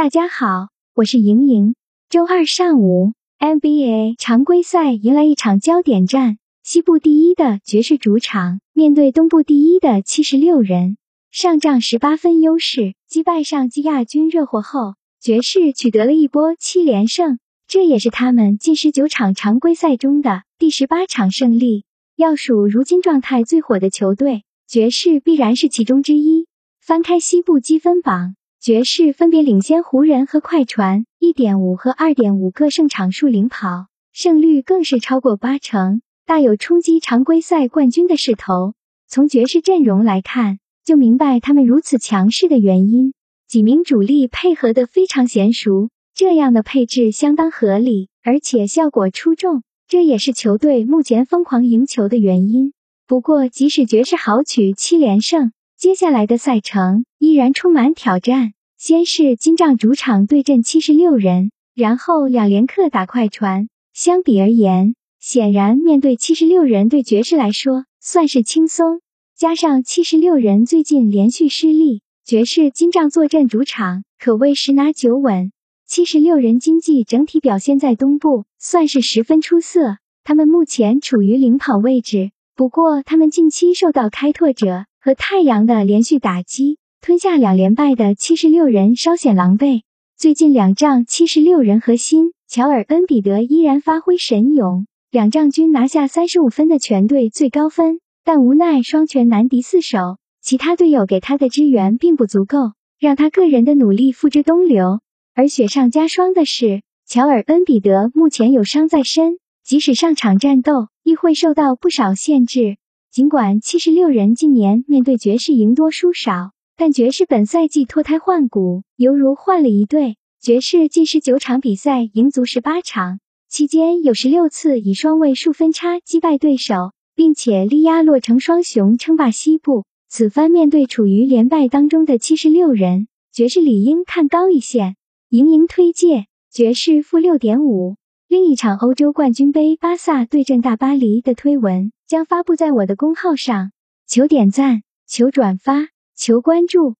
大家好，我是莹莹。周二上午，NBA 常规赛迎来一场焦点战，西部第一的爵士主场面对东部第一的七十六人，上仗十八分优势击败上季亚军热火后，爵士取得了一波七连胜，这也是他们近十九场常规赛中的第十八场胜利。要数如今状态最火的球队，爵士必然是其中之一。翻开西部积分榜。爵士分别领先湖人和快船一点五和二点五个胜场数领跑，胜率更是超过八成，大有冲击常规赛冠军的势头。从爵士阵容来看，就明白他们如此强势的原因。几名主力配合的非常娴熟，这样的配置相当合理，而且效果出众，这也是球队目前疯狂赢球的原因。不过，即使爵士豪取七连胜，接下来的赛程依然充满挑战。先是金帐主场对阵七十六人，然后两连客打快船。相比而言，显然面对七十六人对爵士来说算是轻松。加上七十六人最近连续失利，爵士金帐坐镇主场可谓十拿九稳。七十六人经济整体表现在东部算是十分出色，他们目前处于领跑位置。不过，他们近期受到开拓者。和太阳的连续打击，吞下两连败的七十六人稍显狼狈。最近两仗，七十六人核心乔尔恩比德依然发挥神勇，两仗均拿下三十五分的全队最高分。但无奈双拳难敌四手，其他队友给他的支援并不足够，让他个人的努力付之东流。而雪上加霜的是，乔尔恩比德目前有伤在身，即使上场战斗，亦会受到不少限制。尽管七十六人近年面对爵士赢多输少，但爵士本赛季脱胎换骨，犹如换了一队。爵士近十九场比赛赢足十八场，期间有十六次以双位数分差击败对手，并且力压洛城双雄称霸西部。此番面对处于连败当中的七十六人，爵士理应看高一线。盈盈推介爵士负六点五。另一场欧洲冠军杯，巴萨对阵大巴黎的推文将发布在我的公号上，求点赞，求转发，求关注。